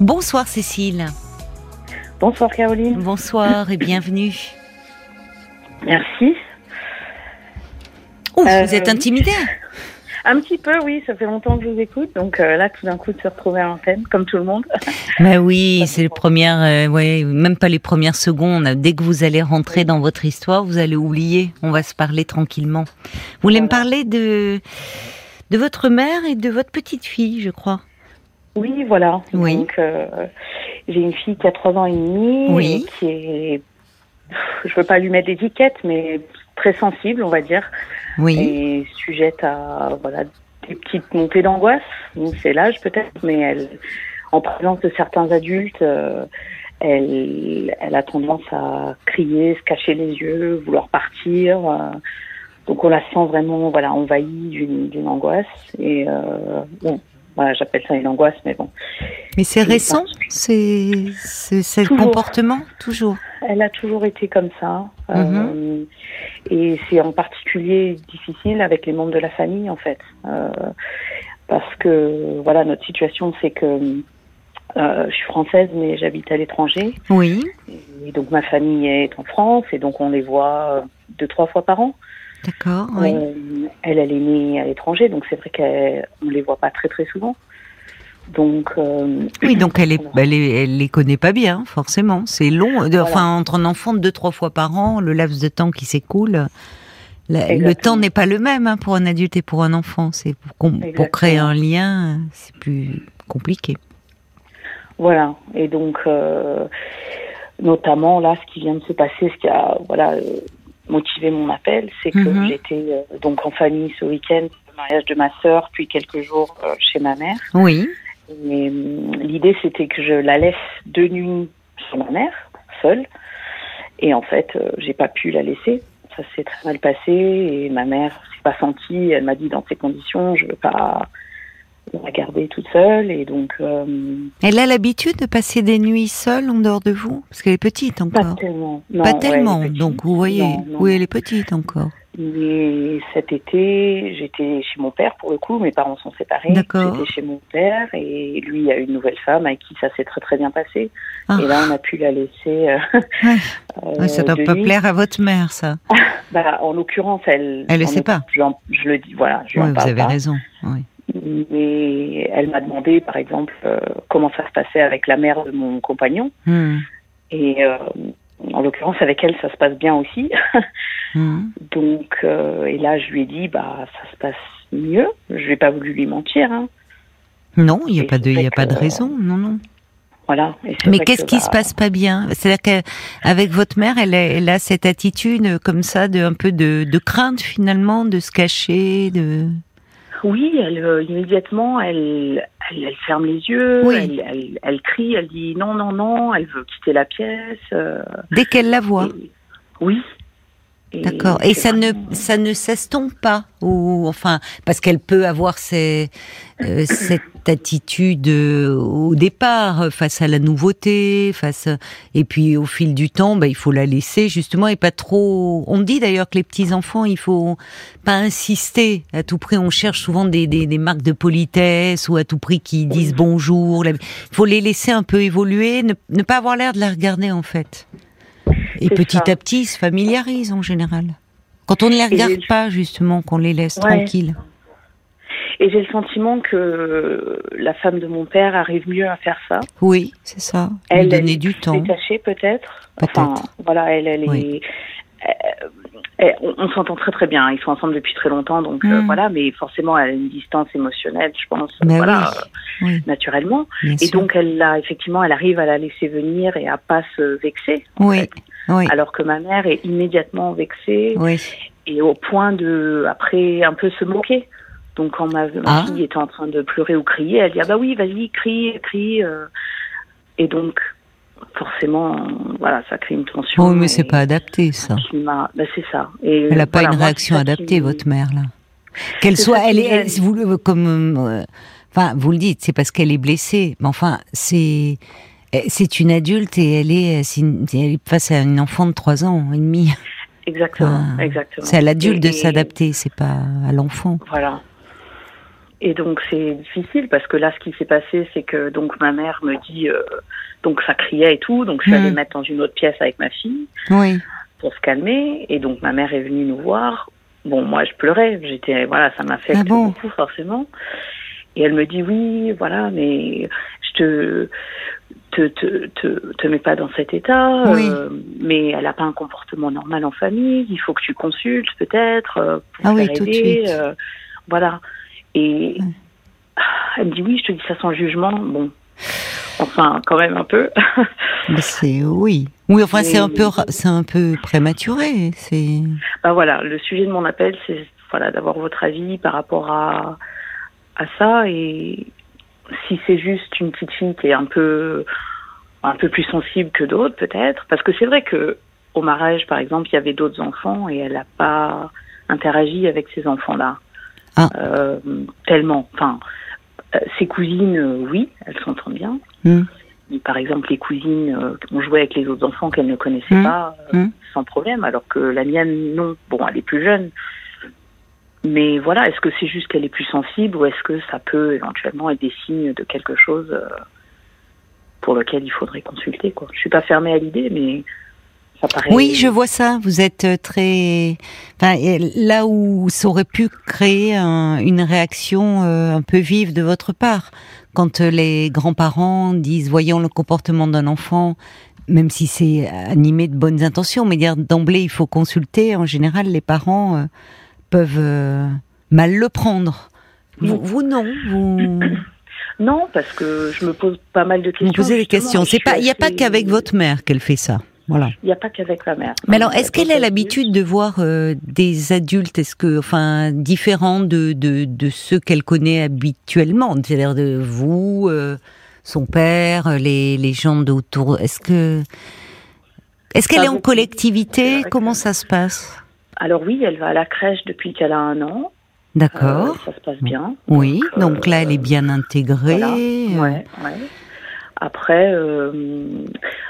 Bonsoir Cécile. Bonsoir Caroline. Bonsoir et bienvenue. Merci. Vous êtes intimidée Un petit peu, oui. Ça fait longtemps que je vous écoute. Donc euh, là, tout d'un coup, de se retrouver à l'antenne, comme tout le monde. Mais oui, c'est les premières, euh, ouais, même pas les premières secondes. Dès que vous allez rentrer dans votre histoire, vous allez oublier. On va se parler tranquillement. Vous voulez me parler de, de votre mère et de votre petite fille, je crois. Oui, voilà. Oui. Donc, euh, j'ai une fille qui a trois ans et demi, Oui. et qui est, je veux pas lui mettre d'étiquette, mais très sensible, on va dire, Oui. et sujette à voilà des petites montées d'angoisse. C'est l'âge peut-être, mais elle, en présence de certains adultes, euh, elle, elle a tendance à crier, se cacher les yeux, vouloir partir. euh, donc on la sent vraiment voilà envahie d'une d'une angoisse et euh, bon voilà j'appelle ça une angoisse mais bon Mais c'est récent, c'est le comportement toujours. Elle a toujours été comme ça. Mhm. euh, et c'est en particulier difficile avec les membres de la famille, en fait. Euh, parce que, voilà, notre situation, c'est que euh, je suis française, mais j'habite à l'étranger. Oui, Et donc, ma famille est en France, et donc on les voit deux, trois fois par an. D'accord. Oui. Euh, elle, elle est née à l'étranger, donc c'est vrai qu'on les voit pas très, très souvent. Donc, euh, Oui, donc elle est, elle, est- elle les connaît pas bien, forcément. C'est long. Voilà. Enfin, entre un enfant de deux, trois fois par an, le laps de temps qui s'écoule, le temps n'est pas le même hein, pour un adulte et pour un enfant. C'est pour, créer un lien, c'est plus compliqué. Voilà. Et donc, euh, notamment là, ce qui vient de se passer, ce qui a voilà euh, motivé mon appel, c'est que Mhm. j'étais euh, donc en famille ce week-end, le mariage de ma sœur, puis quelques jours euh, chez ma mère. Oui, Et hum, l'idée, c'était que je la laisse deux nuits chez ma mère, seule. Et en fait, euh, j'ai pas pu la laisser. Ça s'est très mal passé et ma mère s'est pas sentie. Elle m'a dit dans ces conditions, je veux pas la garder toute seule. Et donc, euh, elle a l'habitude de passer des nuits seule en dehors de vous, parce qu'elle est petite Pas encore. tellement. Non, Pas tellement. elle est petite. donc vous voyez, Non, non. oui, elle est petite encore. Mais cet été, j'étais chez mon père pour le coup. Mes parents sont séparés. D'accord. J'étais chez mon père et lui a une nouvelle femme avec qui ça s'est très très bien passé. Ah. Et là, on a pu la laisser. euh, Ouais. euh, Ouais, ça doit pas nuit. plaire à votre mère, ça. Bah, en l'occurrence, elle. Elle le en sait pas. Je, le dis, voilà. Je vous avez pas. raison. Oui. Mais elle m'a demandé, par exemple, euh, comment ça se passait avec la mère de mon compagnon. Hmm. Et euh, en l'occurrence, avec elle, ça se passe bien aussi. Hmm. Donc, euh, et là, je lui ai dit, bah, ça se passe mieux. Je n'ai pas voulu lui mentir. Hein. Non, il n'y a pas de, y a pas de raison. Non, non. Voilà. Mais qu'est-ce que, qui bah, se passe pas bien? C'est-à-dire qu'avec votre mère, elle a, elle a cette attitude comme ça, de un peu de, de crainte finalement, de se cacher, de. Oui, elle, euh, immédiatement, elle, elle, elle ferme les yeux, Oui. elle, elle, elle crie, elle dit non, non, non, elle veut quitter la pièce. euh, Dès qu'elle la voit. et- oui. D'accord. Et ça ne, ça ne s'estompe pas, ou enfin, parce qu'elle peut avoir ces, euh, cette attitude euh, au départ face à la nouveauté, face, et puis au fil du temps, bah, il faut la laisser justement et pas trop. On dit d'ailleurs que les petits enfants, il faut pas insister à tout prix. On cherche souvent des, des, des marques de politesse ou à tout prix qui disent bonjour. Il faut les laisser un peu évoluer, ne, ne pas avoir l'air de la regarder en fait. Et petit ça. à petit, ils se familiarisent en général. Quand on ne les regarde pas, justement, qu'on les laisse Ouais. tranquilles. Et j'ai le sentiment que la femme de mon père arrive mieux à faire ça. Oui, c'est ça. Elle, Lui donner est du temps. détachée peut-être. Peut-être. Enfin, voilà, elle, elle Oui. est. euh, on on s'entend très très bien. Ils sont ensemble depuis très longtemps, donc euh, Mm. voilà. Mais forcément, elle a une distance émotionnelle, je pense. Mais voilà, oui, oui, naturellement. bien Et sûr. donc, elle a effectivement, elle arrive à la laisser venir et à pas se vexer. en oui, fait. oui, Alors que ma mère est immédiatement vexée oui. et au point de, après, un peu se moquer. Donc, quand ma, ma Ah. fille était en train de pleurer ou crier, elle dit Ah bah oui, vas-y, crie, crie. euh. Et donc, forcément, voilà, ça crée une tension. Oui, mais c'est pas adapté, ça. Bah, c'est ça. Et Elle n'a pas voilà, une réaction adaptée, votre mère, là. Qu'elle soit, elle est, elle- vous le- comme, euh, enfin, vous le dites, c'est parce qu'elle est blessée. Mais enfin, c'est, eh, c'est une adulte et elle est, c'est une- elle est face à une enfant de 3 ans et demi. Exactement, Ah. exactement. C'est à l'adulte de s'adapter, c'est pas à l'enfant. Voilà. Et donc c'est difficile parce que là, ce qui s'est passé, c'est que donc ma mère me dit, euh, donc ça criait et tout, donc je suis allée Mm. mettre dans une autre pièce avec ma fille Oui. pour se calmer. Et donc ma mère est venue nous voir. Bon, moi je pleurais, j'étais voilà, ça m'a fait Ah bon beaucoup forcément. Et elle me dit oui, voilà, mais je te te te te, te mets pas dans cet état. Oui. euh, mais elle a pas un comportement normal en famille. Il faut que tu consultes peut-être euh, pour Ah oui, tout de suite. voilà. Et Mm. elle me dit oui, je te dis ça sans jugement. Bon, enfin quand même un peu. C'est oui. Oui, enfin c'est un peu c'est un peu prématuré. C'est Bah voilà, le sujet de mon appel, c'est voilà d'avoir votre avis par rapport à à ça et si c'est juste une petite fille qui est un peu un peu plus sensible que d'autres peut-être, parce que c'est vrai que au mariage par exemple il y avait d'autres enfants et elle n'a pas interagi avec ces enfants-là Ah. Euh, tellement. Enfin, euh, ses cousines, euh, oui, elles s'entendent bien. Hmm. Mais par exemple, les cousines ont joué avec les autres enfants qu'elles ne connaissaient Hmm. pas Hmm. sans problème, alors que la mienne, non. Bon, elle est plus jeune. Mais voilà, est-ce que c'est juste qu'elle est plus sensible ou est-ce que ça peut éventuellement être des signes de quelque chose pour lequel il faudrait consulter quoi. Je suis pas fermée à l'idée, mais ça paraît. Oui, je vois ça. Vous êtes euh, très enfin, là où ça aurait pu créer un- une réaction euh, un peu vive de votre part quand euh, les grands-parents disent voyons le comportement d'un enfant même si c'est animé de bonnes intentions, mais dire d'emblée il faut consulter. En général, les parents peuvent mal le prendre. Vous, non, vous, Non, parce que je me pose pas mal de questions. vous posez des questions. C'est pas, il n'y a pas qu'avec votre mère qu'elle fait ça. Voilà. Il n'y a pas qu'avec la mère. Mais alors, est-ce qu'elle a l'habitude de voir euh, des adultes, est-ce que, enfin, différents de, de, de ceux qu'elle connaît habituellement, c'est-à-dire de vous, euh, son père, les, les gens d'autour? Est-ce que, est-ce qu'elle est en collectivité? Comment ça se passe? Alors oui, elle va à la crèche depuis qu'elle a un an. D'accord. Euh, ça se passe bien. oui. Donc là, elle est bien intégrée. Voilà. Ouais, ouais. Après, euh,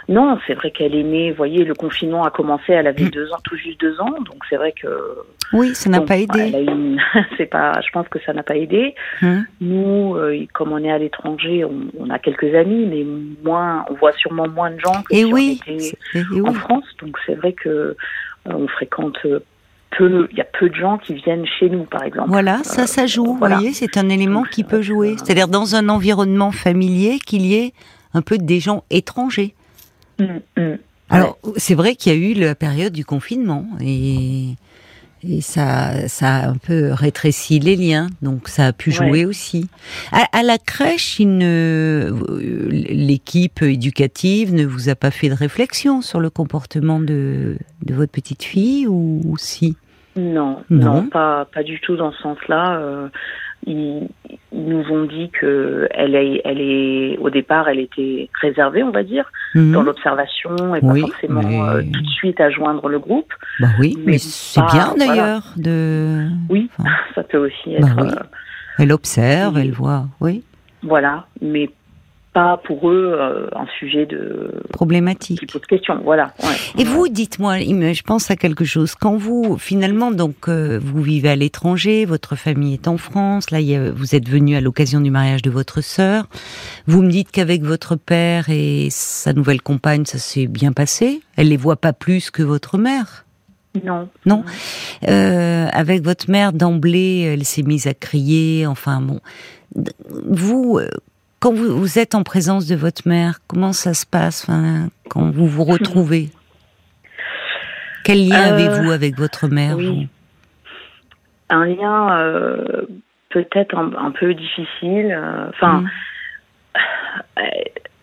non, c'est vrai qu'elle est née. Vous voyez, le confinement a commencé. Elle avait deux ans, tout juste deux ans. Donc c'est vrai que Oui, ça n'a bon, pas aidé. a une- c'est pas. Je pense que ça n'a pas aidé. Hein Nous, euh, comme on est à l'étranger, on, on a quelques amis, mais moins. On voit sûrement moins de gens que Et si oui. on était oui. en France. Donc c'est vrai que euh, on fréquente peu. Il y a peu de gens qui viennent chez nous, par exemple. Voilà, ça, ça joue. Vous voilà. voyez, c'est un élément Donc, qui peut jouer. C'est-à-dire dans un environnement familier qu'il y ait un peu des gens étrangers. Mm, mm. Alors, c'est vrai qu'il y a eu la période du confinement et, et ça, ça a un peu rétréci les liens, donc ça a pu jouer Ouais. aussi. À, à la crèche, euh, l'équipe éducative ne vous a pas fait de réflexion sur le comportement de, de votre petite fille ou si? Non, Non. non, pas, pas du tout dans ce sens-là. Euh, ils, ils nous ont dit que elle est, elle est, au départ, elle était réservée, on va dire, Mhm. dans l'observation et Oui, pas forcément mais- euh, tout de suite à joindre le groupe. Bah oui, mais, mais c'est bien voilà. d'ailleurs de. Oui, Enfin, ça peut aussi être, Bah oui. euh, Elle observe, elle voit, oui, voilà, mais pas pour eux euh, un sujet de qui problématique. pose question. Voilà. ouais. Et vous, dites-moi, je pense à quelque chose. Quand vous, finalement, donc, euh, vous vivez à l'étranger, votre famille est en France, là, vous êtes venu à l'occasion du mariage de votre sœur. Vous me dites qu'avec votre père et sa nouvelle compagne, ça s'est bien passé. Elle les voit pas plus que votre mère. Non. Non. Euh, avec votre mère, d'emblée, elle s'est mise à crier. Enfin, bon. Vous, quand vous, vous êtes en présence de votre mère, comment ça se passe enfin, quand vous vous retrouvez? Quel lien Euh, avez-vous avec votre mère oui. vous? Un lien euh, peut-être un, un peu difficile. euh, Enfin. Mm. Euh,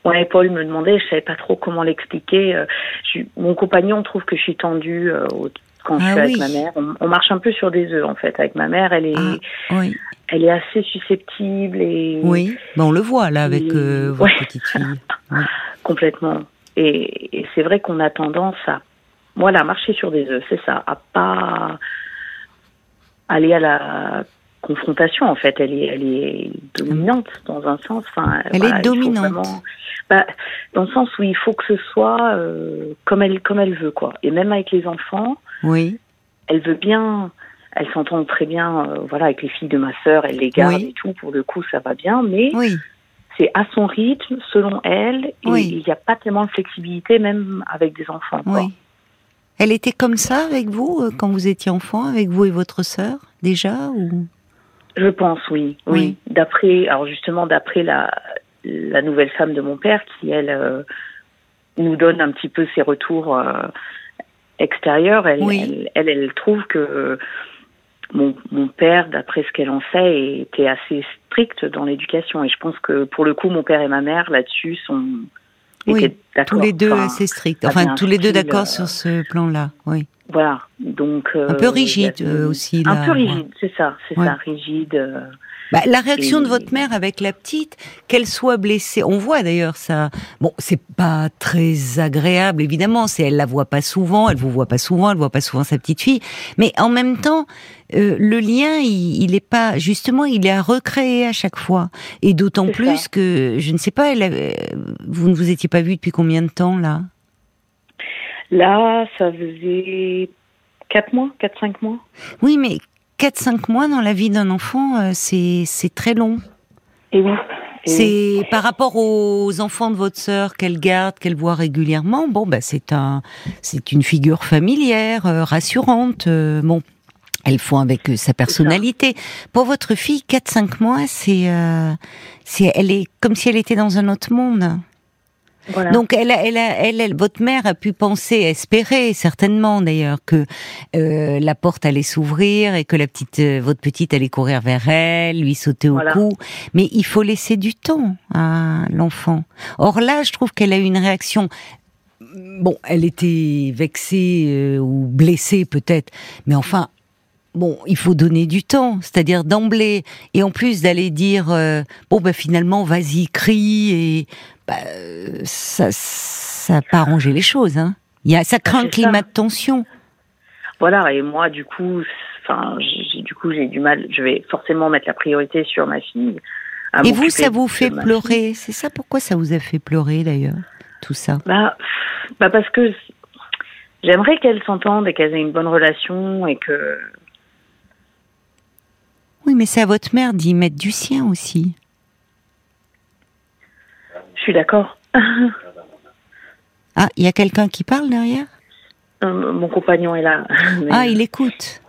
Ouais, Paul me demandait, je savais pas trop comment l'expliquer. mon compagnon trouve que je suis tendue au- quand je Ah suis avec ma mère. On, on marche un peu sur des œufs en fait avec ma mère. Elle est, Ah, oui, elle est assez susceptible et oui. Ben, on le voit là avec euh, votre Ouais. petite fille. complètement. Et, et c'est vrai qu'on a tendance à, voilà, marcher sur des œufs, c'est ça, à pas aller à la confrontation en fait. Elle est, elle est dominante dans un sens. Enfin, Elle voilà, est dominante. vraiment- bah, dans le sens où il faut que ce soit euh, comme elle, comme elle veut quoi. Et même avec les enfants, Oui, elle veut bien. elle s'entend très bien, euh, voilà, avec les filles de ma sœur, elle les garde Oui. et tout. Pour le coup, ça va bien, mais Oui. c'est à son rythme, selon elle, et Oui. il n'y a pas tellement de flexibilité, même avec des enfants. quoi. Oui. Elle était comme ça avec vous euh, quand vous étiez enfant, avec vous et votre sœur déjà ou? Je pense, oui, oui. D'après, alors justement, d'après la, la nouvelle femme de mon père, qui elle euh, nous donne un petit peu ses retours extérieurs, elle, Oui. elle, elle, elle trouve que mon, mon père, d'après ce qu'elle en sait, était assez strict dans l'éducation. Et je pense que pour le coup, mon père et ma mère là-dessus sont Oui, tous les deux Enfin, assez stricts. Enfin, tous les deux d'accord euh, sur ce plan-là. Oui. Voilà, donc Un euh, peu rigide euh, aussi. Un là, peu ouais. rigide, c'est ça, c'est Ouais. ça, rigide. euh, Bah, la réaction de votre mère avec la petite, qu'elle soit blessée, on voit d'ailleurs ça. Bon, c'est pas très agréable évidemment. C'est elle la voit pas souvent, elle vous voit pas souvent, elle voit pas souvent sa petite fille. Mais en même temps, euh, le lien, il, il est pas justement, il est à recréer à chaque fois. Et d'autant plus ça. que je ne sais pas, elle avait- vous ne vous étiez pas vu depuis combien de temps là? Là, ça faisait 4 mois, 4-5 mois. Oui, mais 4-5 mois dans la vie d'un enfant, euh, c'est très long. Et oui. Et oui. C'est par rapport aux enfants de votre sœur qu'elle garde, qu'elle voit régulièrement. Bon, bah c'est un, c'est une figure familière, euh, rassurante. euh, bon, elles font avec euh, sa personnalité. Pour votre fille, 4-5 mois, c'est, euh, c'est, elle est comme si elle était dans un autre monde. Voilà. Donc, elle, a- elle, a- elle, elle- votre mère a pu penser, espérer certainement d'ailleurs que euh, la porte allait s'ouvrir et que la petite, euh, votre petite allait courir vers elle, lui sauter au Voilà. cou. Mais il faut laisser du temps à l'enfant. Or là, je trouve qu'elle a eu une réaction. Bon, elle était vexée euh, ou blessée peut-être, mais enfin. Bon, il faut donner du temps, c'est-à-dire d'emblée, et en plus d'aller dire euh, bon ben finalement vas-y crie et bah, ça ça n'a pas arrangé les choses. Hein. Il y a ça crée un climat ça. de tension. Voilà. Et moi, du coup, enfin, j'ai du coup, j'ai du mal. Je vais forcément mettre la priorité sur ma fille. Et vous, ça vous fait pleurer? C'est ça pourquoi ça vous a fait pleurer d'ailleurs, tout ça? Bah, bah parce que j'aimerais qu'elles s'entendent et qu'elles aient une bonne relation et que. Oui, mais c'est à votre mère d'y mettre du sien aussi. Je suis d'accord. Ah, il y a quelqu'un qui parle derrière? Euh, Mon compagnon est là. Mais- Ah, il écoute.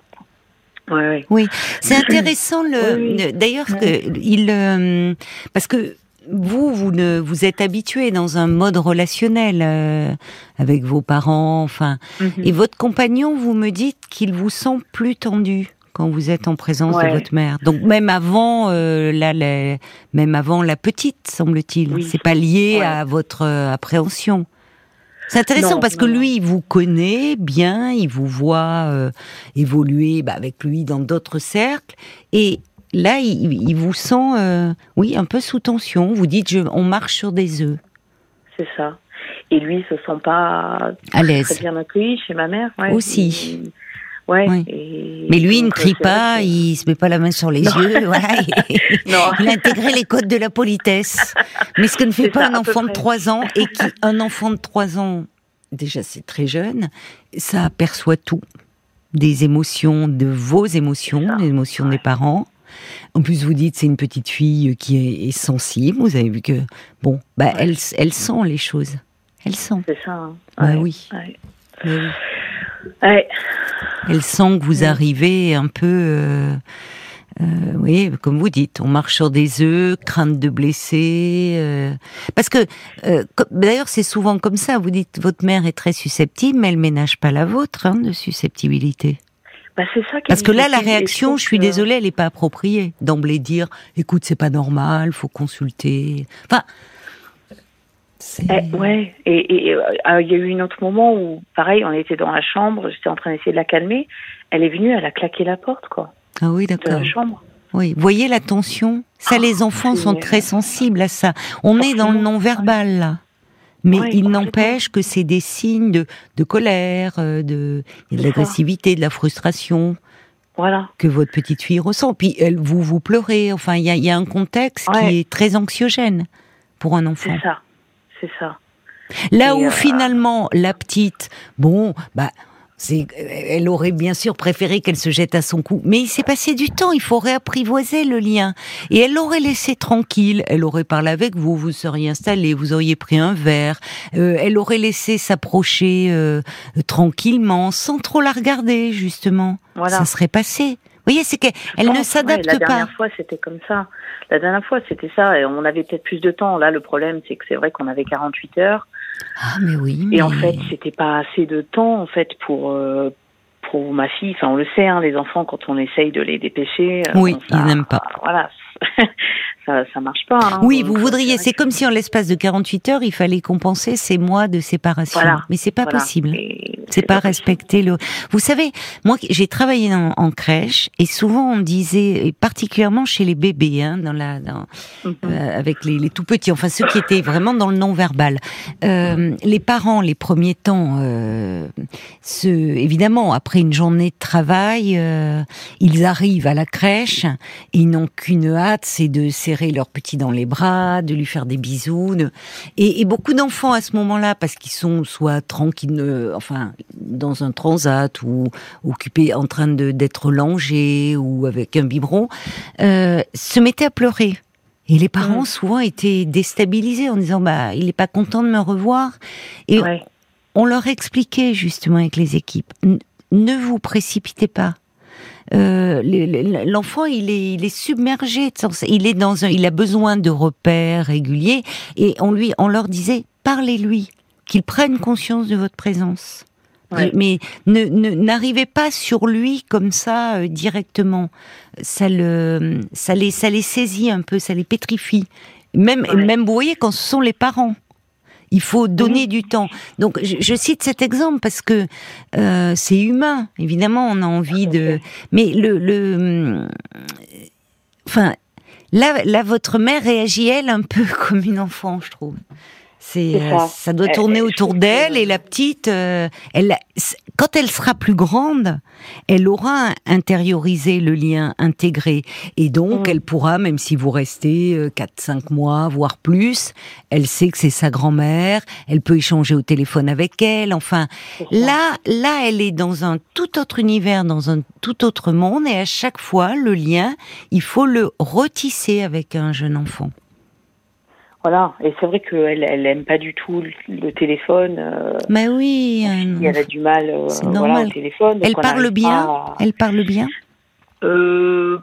Ouais, ouais. Oui, c'est intéressant le. Oui, oui. D'ailleurs, il euh, parce que vous, vous ne vous êtes habitué dans un mode relationnel euh, avec vos parents, enfin, Mhm. et votre compagnon, vous me dites qu'il vous sent plus tendu quand vous êtes en présence de votre mère. Donc même avant euh, la, la- même avant la petite, semble-t-il, Oui. c'est pas lié Ouais. à votre euh, appréhension. C'est intéressant Non, parce que non, lui, il vous connaît bien, il vous voit euh, évoluer bah, avec lui dans d'autres cercles, et là, il, il vous sent, euh, oui, un peu sous tension. Vous dites, je, on marche sur des œufs, C'est ça. Et lui, se sent pas à l'aise. très bien accueilli chez ma mère. Ouais. Aussi. Ouais. Oui. et Mais lui, il ne crie pas, il se met pas la main sur les Non. yeux, voilà. Il, Non. il a intégré les codes de la politesse. Mais ce que ne fait pas ça, un enfant de près. 3 ans, et qui, un enfant de 3 ans, déjà c'est très jeune, ça aperçoit tout. Des émotions, de vos émotions, des émotions des parents. En plus, vous dites c'est une petite fille qui est, sensible. Vous avez vu que bon, bah elle, elle sent les choses. Elle sent. C'est ça. hein. Bah oui. Oui. Ouais. Elle sent que vous Oui. arrivez un peu, euh, euh, oui, comme vous dites, on marche sur des œufs, crainte de blesser. euh, parce que, d'ailleurs, c'est souvent comme ça. Vous dites, votre mère est très susceptible, mais elle ménage pas la vôtre hein, de susceptibilité. Bah, c'est ça Parce que là, la réaction, je suis désolée, elle n'est pas appropriée. D'emblée dire, écoute, c'est pas normal, faut consulter. Enfin, Eh, ouais, et et, euh, il y a eu un autre moment où, pareil, on était dans la chambre, j'étais en train d'essayer de la calmer. Elle est venue, elle a claqué la porte, quoi, ah oui, de d'accord. la chambre. Oui, voyez la tension. Ça, Ah, les enfants c'est- sont très sensibles à ça. On est dans le non-verbal là. Mais Ouais, il n'empêche que c'est des signes de, de colère, euh, de, de C'est l'agressivité, de la frustration Voilà. que votre petite fille ressent. Puis elle, vous vous pleurez. Enfin, il y a, il y a un contexte qui est très anxiogène pour un C'est enfant. ça. C'est ça. Là Et, où euh, finalement la petite, bon, bah elle aurait bien sûr préféré qu'elle se jette à son cou, mais il s'est passé du temps. Il faut réapprivoiser le lien. Et elle l'aurait laissé tranquille. Elle aurait parlé avec vous, vous seriez installé, vous auriez pris un verre. Euh, elle aurait laissé s'approcher euh, tranquillement, sans trop la regarder justement. Ça serait passé. Vous voyez, c'est qu'elle ne s'adapte pas. La dernière fois, c'était comme ça. La dernière fois, c'était ça. Et on avait peut-être plus de temps. Là, le problème, c'est que c'est vrai qu'on avait 48 heures. Ah, mais oui. Et en fait, c'était pas assez de temps, en fait, pour, euh, pour ma fille. Enfin, on le sait, hein, les enfants, quand on essaye de les dépêcher. Euh, oui, ils n'aiment pas. Voilà. ça, ça marche pas. Hein, oui, vous voudriez. C'est comme si en l'espace de 48 heures, il fallait compenser ces mois de séparation. Mais c'est pas possible. C'est pas, respecter le. Vous savez, moi, j'ai travaillé en, crèche et souvent on disait, et particulièrement chez les bébés, hein, dans la, dans, mhm. euh, avec les, les, tout petits, enfin ceux qui étaient vraiment dans le non verbal. Euh, les parents, les premiers temps, euh, ce, évidemment, après une journée de travail, euh, ils arrivent à la crèche ils n'ont qu'une hâte, c'est de serrer leur petit dans les bras, de lui faire des bisous. Et, et, beaucoup d'enfants à ce moment-là, parce qu'ils sont soit tranquilles, euh, enfin dans un transat ou occupés en train d'être langés ou avec un biberon, euh, se mettaient à pleurer. Et les parents mmh. souvent étaient déstabilisés en disant bah il n'est pas content de me revoir. Et on leur expliquait justement avec les équipes ne vous précipitez pas. Euh, l'enfant il est, il est submergé, il est dans un, il a besoin de repères réguliers et on lui, on leur disait parlez-lui, qu'il prenne conscience de votre présence. Mais ne n'arrivez pas sur lui comme ça euh, directement. Ça le, ça les, ça les saisit un peu, ça les pétrifie. Même, même vous voyez quand ce sont les parents. Il faut donner du temps. Donc, je, cite cet exemple parce que euh, c'est humain. Évidemment, on a envie de. Mais le, le, enfin, là, là, votre mère réagit elle un peu comme une enfant, je trouve. C'est euh, ça. doit tourner autour d'elle et la petite, euh, elle, quand elle sera plus grande, elle aura intériorisé le lien intégré et donc mm. elle pourra, même si vous restez 4-5 euh, mois, voire plus, elle sait que c'est sa grand-mère, elle peut échanger au téléphone avec elle. Enfin, là, là, elle est dans un tout autre univers, dans un tout autre monde et à chaque fois, le lien, il faut le retisser avec un jeune enfant. Voilà, et c'est vrai qu'elle elle aime pas du tout le, téléphone. Euh, Mais oui. elle a du mal euh, voilà, au téléphone. Elle parle bien. Elle parle bien. Euh,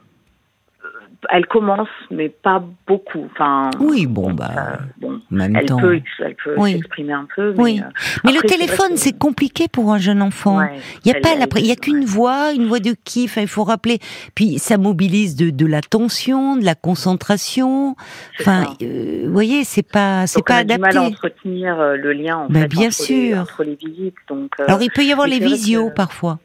elle commence, mais pas beaucoup. Enfin, oui, bon, bah, bon, même elle temps. Peut, elle peut s'exprimer un peu. Mais, oui. Euh, mais le téléphone, c'est compliqué pour un jeune enfant. il y a pas, il y a qu'une voix, une voix de qui. il faut rappeler. Puis ça mobilise de, de l'attention, de la concentration. Enfin, euh, vous voyez, c'est pas, c'est pas adapté. On a du mal à entretenir euh, le lien en fait, bien entre sûr. Les, entre les visites. Donc, alors il peut y avoir les visios parfois.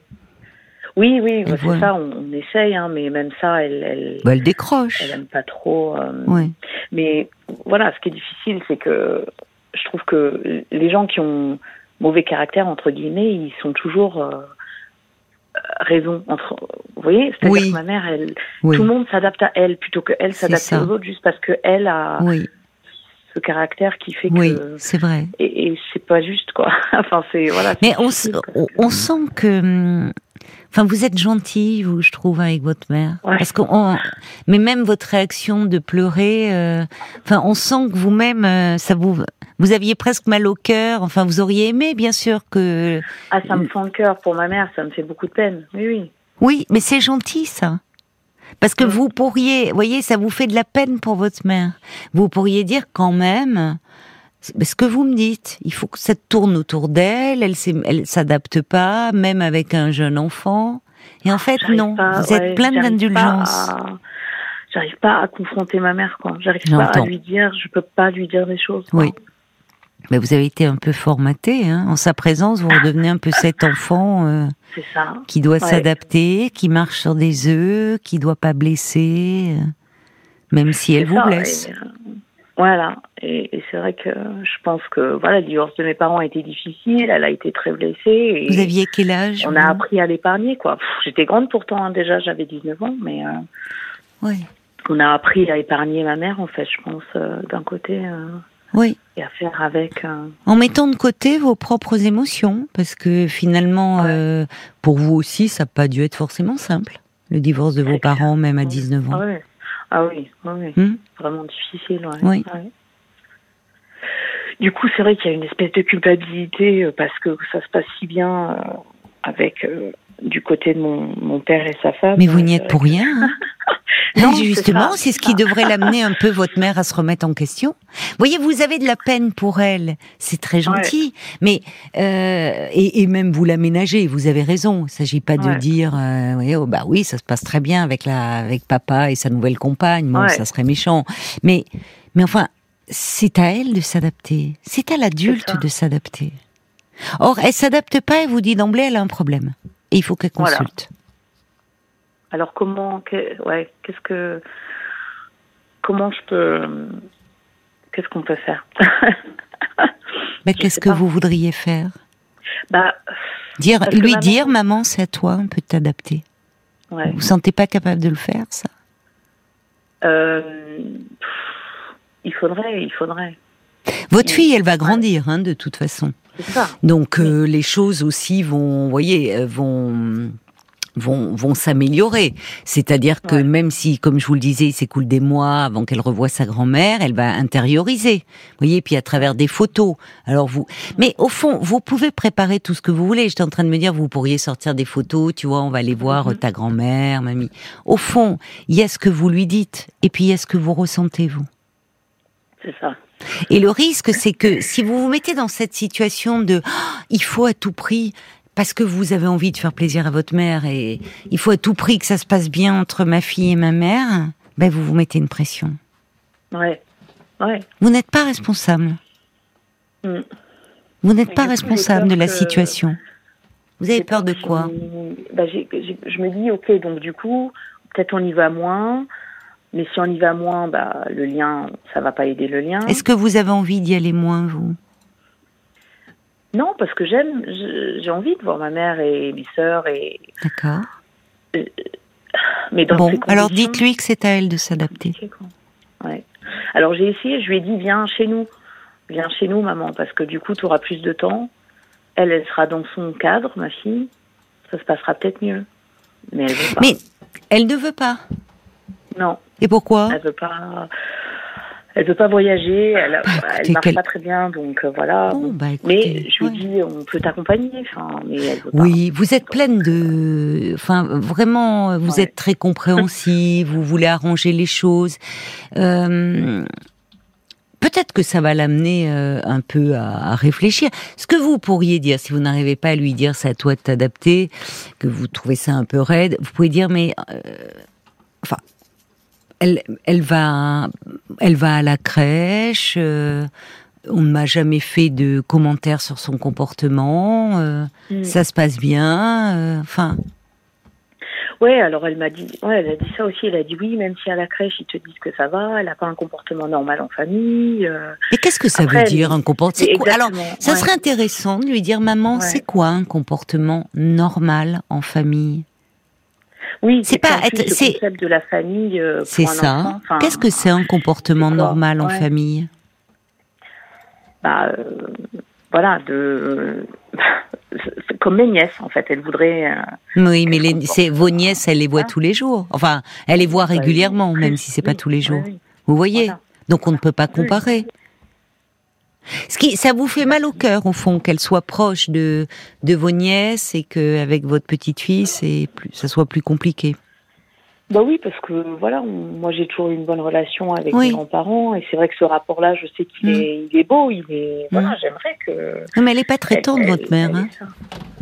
Oui, oui, bah, c'est ça, on, essaye, hein, mais même ça, elle, elle, bah, elle décroche. Elle aime pas trop. Euh, mais voilà, ce qui est difficile, c'est que je trouve que les gens qui ont mauvais caractère entre guillemets, ils sont toujours euh, raison entre. Vous voyez, c'est-à-dire que ma mère, elle, tout le monde s'adapte à elle plutôt que elle s'adapte aux autres, juste parce que elle a. ce caractère qui fait que oui c'est vrai et, et c'est pas juste quoi enfin c'est voilà mais on, on sent que hum, Enfin, vous êtes gentil, vous, je trouve, avec votre mère. Parce qu'on, mais même votre réaction de pleurer, euh, enfin, on sent que vous-même, euh, ça vous, vous aviez presque mal au cœur. Enfin, vous auriez aimé, bien sûr, que. Ah, ça me fend le cœur pour ma mère, ça me fait beaucoup de peine. Oui, oui. Oui, mais c'est gentil, ça. Parce que mm. vous pourriez, voyez, ça vous fait de la peine pour votre mère. Vous pourriez dire quand même, ce que vous me dites, il faut que ça tourne autour d'elle, elle elle s'adapte pas, même avec un jeune enfant. Et en fait, non, vous êtes plein d'indulgence. J'arrive pas à confronter ma mère, quoi. J'arrive pas à lui dire, je peux pas lui dire des choses. Oui. Mais vous avez été un peu formaté, hein. En sa présence, vous redevenez un peu cet enfant euh, qui doit s'adapter, qui marche sur des œufs, qui doit pas blesser, euh, même si elle vous blesse. Euh, voilà, et, c'est vrai que je pense que voilà, le divorce de mes parents a été difficile, elle a été très blessée. vous aviez quel âge On a appris à l'épargner, quoi. J'étais grande pourtant, hein, déjà, j'avais 19 ans, mais euh, oui. on a appris à épargner ma mère, en fait, je pense, euh, d'un côté. Euh, Oui. et à faire avec. En mettant de côté vos propres émotions, parce que finalement, Ouais. pour vous aussi, ça n'a pas dû être forcément simple, le divorce de vos parents, même à Oui. 19 Ah ans. oui, ah oui, oui, oui. Hmm vraiment difficile. Ouais. Oui. Ouais. Du coup, c'est vrai qu'il y a une espèce de culpabilité euh, parce que ça se passe si bien euh, avec euh, du côté de mon, mon père et sa femme. Mais vous Euh, n'y c'est êtes pour rien. hein. Non, justement, c'est ce qui devrait l'amener un peu votre mère à se remettre en question. Vous voyez, vous avez de la peine pour elle, c'est très gentil, mais euh, et, et même vous l'aménagez. Vous avez raison. Il ne s'agit pas de dire, euh, oui, oh, bah oui, ça se passe très bien avec la avec papa et sa nouvelle compagne. Bon, Ouais. ça serait méchant, mais mais enfin, c'est à elle de s'adapter. C'est à l'adulte de s'adapter. Or, elle s'adapte pas et vous dit d'emblée, elle a un problème et il faut qu'elle Voilà. Alors comment, que- ouais, qu'est-ce que, comment je peux, qu'est-ce qu'on peut faire? Mais qu'est-ce que pas. vous voudriez faire? Bah, Dire, lui maman- dire, maman, c'est à toi, on peut t'adapter. ouais. Vous vous sentez pas capable de le faire, ça? Euh, pff, il faudrait, il faudrait. Votre fille, elle va grandir, hein, de toute façon. C'est ça. Donc euh, les choses aussi vont, voyez, euh, vont vont, vont s'améliorer. C'est-à-dire que Ouais. même si, comme je vous le disais, il s'écoule des mois avant qu'elle revoie sa grand-mère, elle va intérioriser. Vous voyez, puis à travers des photos. Alors vous, mais au fond, vous pouvez préparer tout ce que vous voulez. J'étais en train de me dire, vous pourriez sortir des photos, tu vois, on va aller voir Mhm. ta grand-mère, mamie. Au fond, il y a ce que vous lui dites, et puis il y a ce que vous ressentez vous. C'est ça. Et le risque, c'est que si vous vous mettez dans cette situation de Ah, il faut à tout prix, parce que vous avez envie de faire plaisir à votre mère et il faut à tout prix que ça se passe bien entre ma fille et ma mère, ben vous vous mettez une pression. Ouais. Ouais. Vous n'êtes pas responsable. Mm. Vous n'êtes pas responsable de la que- situation. Vous avez peur de quoi je- bah, j'ai- Je me dis, ok, donc du coup, peut-être on y va moins, mais si on y va moins, bah, le lien, ça va pas aider le lien. Est-ce que vous avez envie d'y aller moins, vous? Non, parce que j'aime, j'ai envie de voir ma mère et mes sœurs, et... D'accord. mais dans Bon, alors dites-lui que c'est à elle de s'adapter. Ouais. Alors j'ai essayé, je lui ai dit viens chez nous, viens chez nous maman, parce que du coup tu auras plus de temps. Elle, elle sera dans son cadre, ma fille. Ça se passera peut-être mieux. Mais elle veut pas. Mais elle ne veut pas. Non, Et pourquoi? Elle veut pas. Elle veut pas voyager. Elle, Bah, elle écoutez, marche pas très bien, donc euh, voilà. Bon, Bon. bah, mais je lui ouais. dis on peut t'accompagner. Pas. Oui, vous êtes pleine de, enfin vraiment, vous Ouais. êtes très compréhensive, vous voulez arranger les choses. Euh, Peut-être que ça va l'amener euh, un peu à, à réfléchir. Ce que vous pourriez dire, si vous n'arrivez pas à lui dire c'est à toi de t'adapter, que vous trouvez ça un peu raide, vous pouvez dire mais, enfin, elle, elle va, elle va à la crèche. euh, on ne m'a jamais fait de commentaires sur son comportement. euh, Mm. ça se passe bien. euh, Enfin, Ouais, alors elle m'a dit, ouais, elle a dit ça aussi. Elle a dit oui, même si à la crèche ils te disent que ça va, elle a pas un comportement normal en famille. euh, mais qu'est-ce que ça Après, veut dire un comportement C'est quoi? Alors, ça ouais. serait intéressant de lui dire, maman, Ouais. c'est quoi un comportement normal en famille? Oui, C'est pas être- le c'est- concept de la famille. euh, C'est ça. enfin, Qu'est-ce que c'est un comportement normal en famille? Bah, euh, Voilà, de c'est comme mes nièces en fait. Elles voudraient. euh, Oui, mais les, c'est vos nièces, elles les voient Ah. tous les jours. Enfin, elles les voient bah, régulièrement, oui, même si c'est pas tous les jours. oui, Vous voyez? Voilà. Donc on ne peut pas comparer. Ce qui, ça vous fait mal au cœur, au fond, qu'elle soit proche de, de vos nièces et qu'avec votre petite fille, c'est plus, ça soit plus compliqué? Bah oui, parce que voilà, on- moi j'ai toujours eu une bonne relation avec Oui. mes grands-parents et c'est vrai que ce rapport-là, je sais qu'il Mm. est, il est beau, il est. Voilà, Mm. j'aimerais que. Non, mais elle est pas très tendre, votre mère. elle Hein.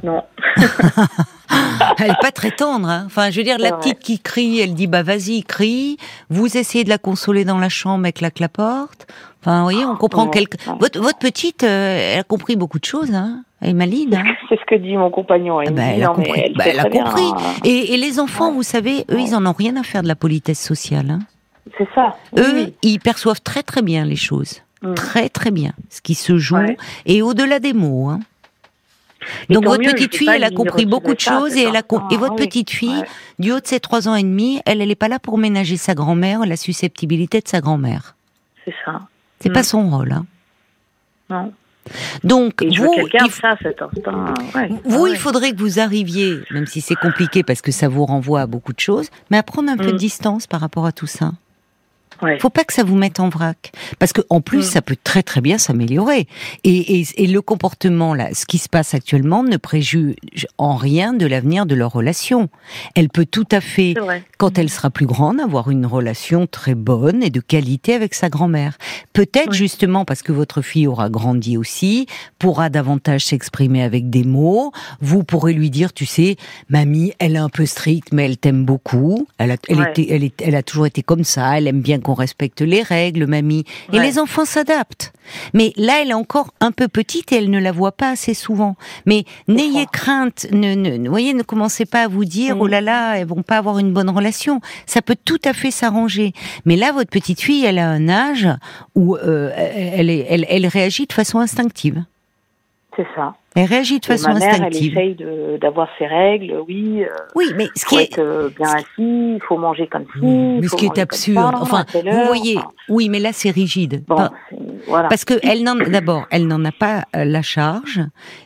Non. elle est pas très tendre. Hein enfin, je veux dire, la petite qui crie, elle dit bah vas-y, crie. Vous essayez de la consoler dans la chambre, elle claque la porte. Enfin, vous voyez, on comprend Non, quelque. Votre, votre petite, euh, elle a compris beaucoup de choses. Hein elle est maligne. Hein C'est ce que dit mon compagnon. Ah bah, dit, elle a non, compris. elle Bah, elle a compris. hein. Et, et les enfants, Ouais. vous savez, eux, ils en ont rien à faire de la politesse sociale. C'est ça. Eux, oui. ils perçoivent très très bien les choses. Mm. Très très bien. Ce qui se joue. Et au-delà des mots. Hein. Donc votre mieux, petite fille, elle a compris beaucoup de ça, choses et, elle a ça. com- et votre Ah oui. petite fille, Ouais. du haut de ses trois ans et demi, elle, elle est pas là pour ménager sa grand-mère, la susceptibilité de sa grand-mère. C'est ça. C'est Mm. pas son rôle. Hein. Non. Donc, Et je vous, il, de ça, cet. Ouais. vous, Ouais. il faudrait que vous arriviez, même si c'est compliqué parce que ça vous renvoie à beaucoup de choses, mais à prendre un peu de Mm. distance par rapport à tout ça. Ouais. Faut pas que ça vous mette en vrac, parce que en plus Mm. ça peut très très bien s'améliorer. Et, et, et le comportement là, ce qui se passe actuellement, ne préjuge en rien de l'avenir de leur relation. Elle peut tout à fait, quand elle sera plus grande, avoir une relation très bonne et de qualité avec sa grand-mère. Peut-être Oui. justement parce que votre fille aura grandi aussi, pourra davantage s'exprimer avec des mots. Vous pourrez lui dire, tu sais, mamie, elle est un peu stricte, mais elle t'aime beaucoup. Elle a, elle Ouais. était, elle, est- elle a toujours été comme ça. Elle aime bien qu'on respecte les règles, mamie. Et les enfants s'adaptent. Mais là, elle est encore un peu petite et elle ne la voit pas assez souvent. Mais n'ayez crainte, ne, ne, ne- voyez, ne commencez pas à vous dire, Mhm. oh là là, elles vont pas avoir une bonne relation. Ça peut tout à fait s'arranger. Mais là, votre petite fille, elle a un âge où euh, elle, est- elle, elle réagit de façon instinctive. C'est ça. Elle réagit de façon ma mère, elle instinctive. essaye d'avoir ses règles, oui. euh, Oui, mais ce faut qui est, être euh, bien assis, il faut manger comme ci. mais il ce qui est absurde, ça, enfin, vous voyez, enfin, oui, mais là c'est rigide. Bon, Pas- c'est- voilà. Parce que elle n'en, d'abord, elle n'en a pas euh, la charge,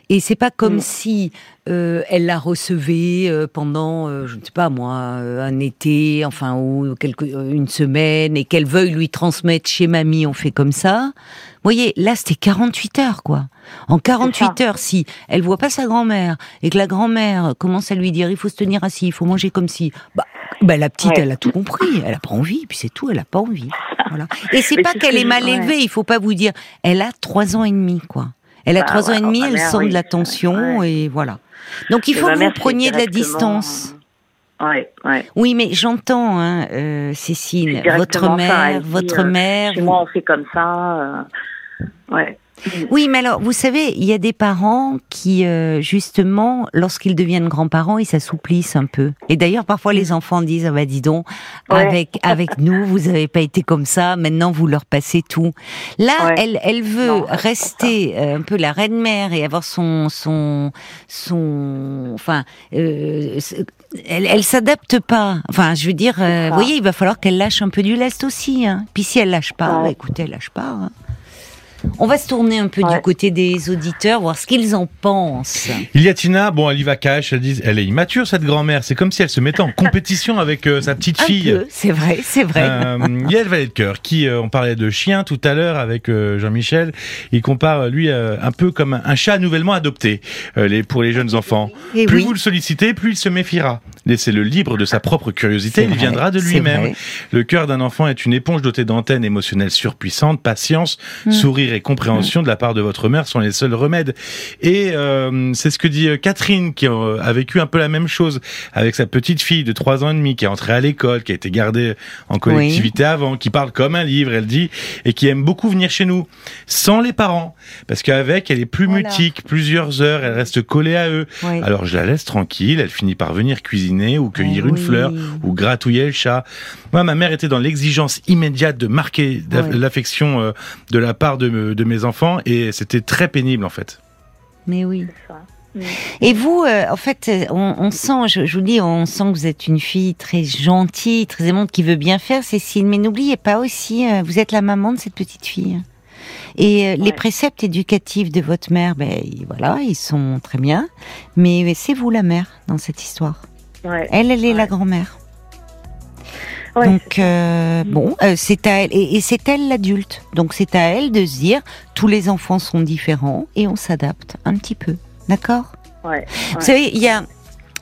et c'est pas comme Mm. si euh, elle la recevait euh, pendant, euh, je ne sais pas moi, un été, enfin ou une semaine, et qu'elle veuille lui transmettre chez mamie, on fait comme ça. Vous voyez, là c'était 48 heures quoi. En 48 heures, si elle voit pas sa grand-mère et que la grand-mère commence à lui dire il faut se tenir assis, il faut manger comme si, bah, bah la petite Ouais. elle a tout compris, elle a pas envie, puis c'est tout, elle a pas envie. Voilà. Et c'est pas qu'elle que est mal ouais. élevée, il faut pas vous dire. Elle a trois ans et demi, quoi. Elle a Bah trois ans et demi, ma elle mère, sent oui, de l'attention ouais. et voilà. Donc il faut que vous preniez de la distance. euh, Ouais, ouais. Oui, mais j'entends, hein, euh, Cécile, votre ça, mère, dit, votre euh, mère. Chez moi, on fait comme ça. euh, Ouais. Oui, mais alors, vous savez, il y a des parents qui, euh, justement, lorsqu'ils deviennent grands-parents, ils s'assouplissent un peu. Et d'ailleurs, parfois, les enfants disent, ah bah dis donc, Ouais. avec avec nous, vous avez pas été comme ça. Maintenant, vous leur passez tout. Là, Ouais. elle elle veut Non, rester euh, un peu la reine mère et avoir son son son, enfin, euh, elle elle s'adapte pas. Enfin, je veux dire, euh, vous voyez, il va falloir qu'elle lâche un peu du lest aussi. Hein. Puis si elle lâche pas, Ouais. bah, écoutez, elle lâche pas. hein. On va se tourner un peu du côté des auditeurs, voir ce qu'ils en pensent. Il y a Tina, bon, elle y va cash, elle dit, elle est immature cette grand-mère, c'est comme si elle se mettait en compétition avec euh, sa petite fille. c'est vrai, c'est vrai. Euh, Yael Valet de Cœur, qui, euh, on parlait de chien tout à l'heure avec euh, Jean-Michel, il compare lui euh, un peu comme un, chat nouvellement adopté euh, les, pour les jeunes enfants. Et plus oui. vous le sollicitez, plus il se méfiera. Laissez-le libre de sa propre curiosité, il vrai, viendra de lui-même. Le cœur d'un enfant est une éponge dotée d'antennes émotionnelles surpuissantes, patience, Mm. sourire et compréhension de la part de votre mère sont les seuls remèdes. Et euh, c'est ce que dit euh, Catherine, qui euh, a vécu un peu la même chose avec sa petite fille de 3 ans et demi, qui est entrée à l'école, qui a été gardée en collectivité avant, qui parle comme un livre, elle dit, et qui aime beaucoup venir chez nous, sans les parents, parce qu'avec, elle est plus Voilà. mutique, plusieurs heures, elle reste collée à eux. Oui. Alors je la laisse tranquille, elle finit par venir cuisiner ou cueillir Eh une fleur ou gratouiller le chat. Moi, ma mère était dans l'exigence immédiate de marquer l'affection de la part de, de mes enfants et c'était très pénible en fait. Mais oui. Ça. Et vous, euh, en fait, on, on sent, je, je vous dis, on sent que vous êtes une fille très gentille, très aimante, qui veut bien faire, Cécile. Mais n'oubliez pas aussi, euh, vous êtes la maman de cette petite fille. Et euh, les préceptes éducatifs de votre mère, ben ils- voilà, ils sont très bien. Mais c'est vous la mère dans cette histoire. Ouais. Elle, elle est la grand-mère. Ouais, Donc euh, bon, euh, c'est à elle et, et c'est elle l'adulte. Donc c'est à elle de se dire tous les enfants sont différents et on s'adapte un petit peu, d'accord? Ouais. Vous savez, il y a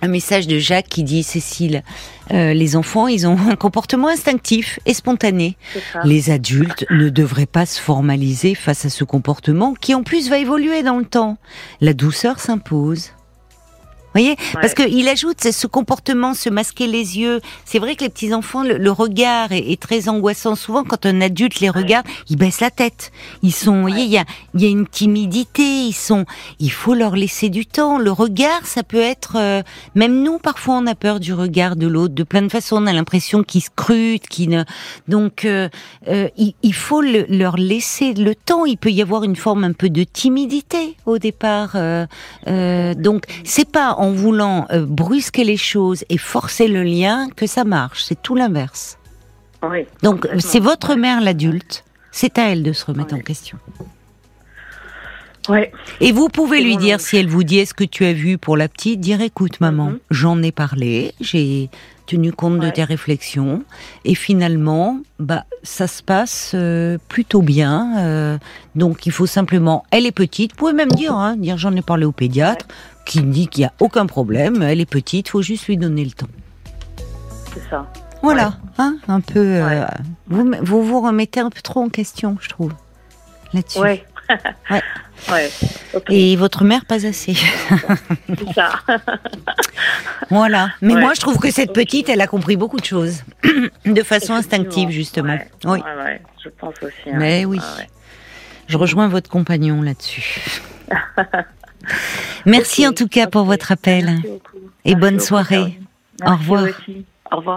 un message de Jacques qui dit Cécile, euh, les enfants ils ont un comportement instinctif et spontané. Les adultes ne devraient pas se formaliser face à ce comportement qui en plus va évoluer dans le temps. La douceur s'impose. Voyez Parce qu'il ajoute ce comportement, se masquer les yeux. C'est vrai que les petits enfants, le, le regard est, est très angoissant. Souvent, quand un adulte les regarde, ils baissent la tête. Ils sont, vous voyez, il y a, y a une timidité. Ils sont, il faut leur laisser du temps. Le regard, ça peut être, euh, même nous, parfois, on a peur du regard de l'autre. De plein de façons, on a l'impression qu'ils scrutent, qu'ils ne. Donc, euh, euh, il, il faut le- leur laisser le temps. Il peut y avoir une forme un peu de timidité au départ. euh, euh, donc, c'est pas en voulant euh, brusquer les choses et forcer le lien que ça marche. C'est tout l'inverse. Oui. Donc, c'est votre mère l'adulte. C'est à elle de se remettre en question. Ouais. Et vous pouvez lui dire, si elle vous dit est-ce que tu as vu pour la petite, dire écoute maman, Mhm. j'en ai parlé, j'ai tenu compte de Ouais. tes réflexions, et finalement, bah ça se passe euh, plutôt bien. euh, donc il faut simplement, elle est petite, vous pouvez même dire, hein, dire j'en ai parlé au pédiatre, qui dit qu'il n'y a aucun problème, elle est petite, faut juste lui donner le temps. C'est ça. Voilà, hein, un peu. euh, Ouais. vous, vous vous remettez un peu trop en question, je trouve, là-dessus. Ouais. Ouais. Ouais. Ok. Et votre mère pas assez. C'est ça. Voilà. Mais Ouais. moi, je trouve que cette petite, elle a compris beaucoup de choses. de façon instinctive, justement. Oui. Je pense aussi. hein. Mais oui. Ah. Je rejoins votre compagnon là-dessus. Merci en tout cas pour votre appel. Et bonne soirée. Au revoir. aussi.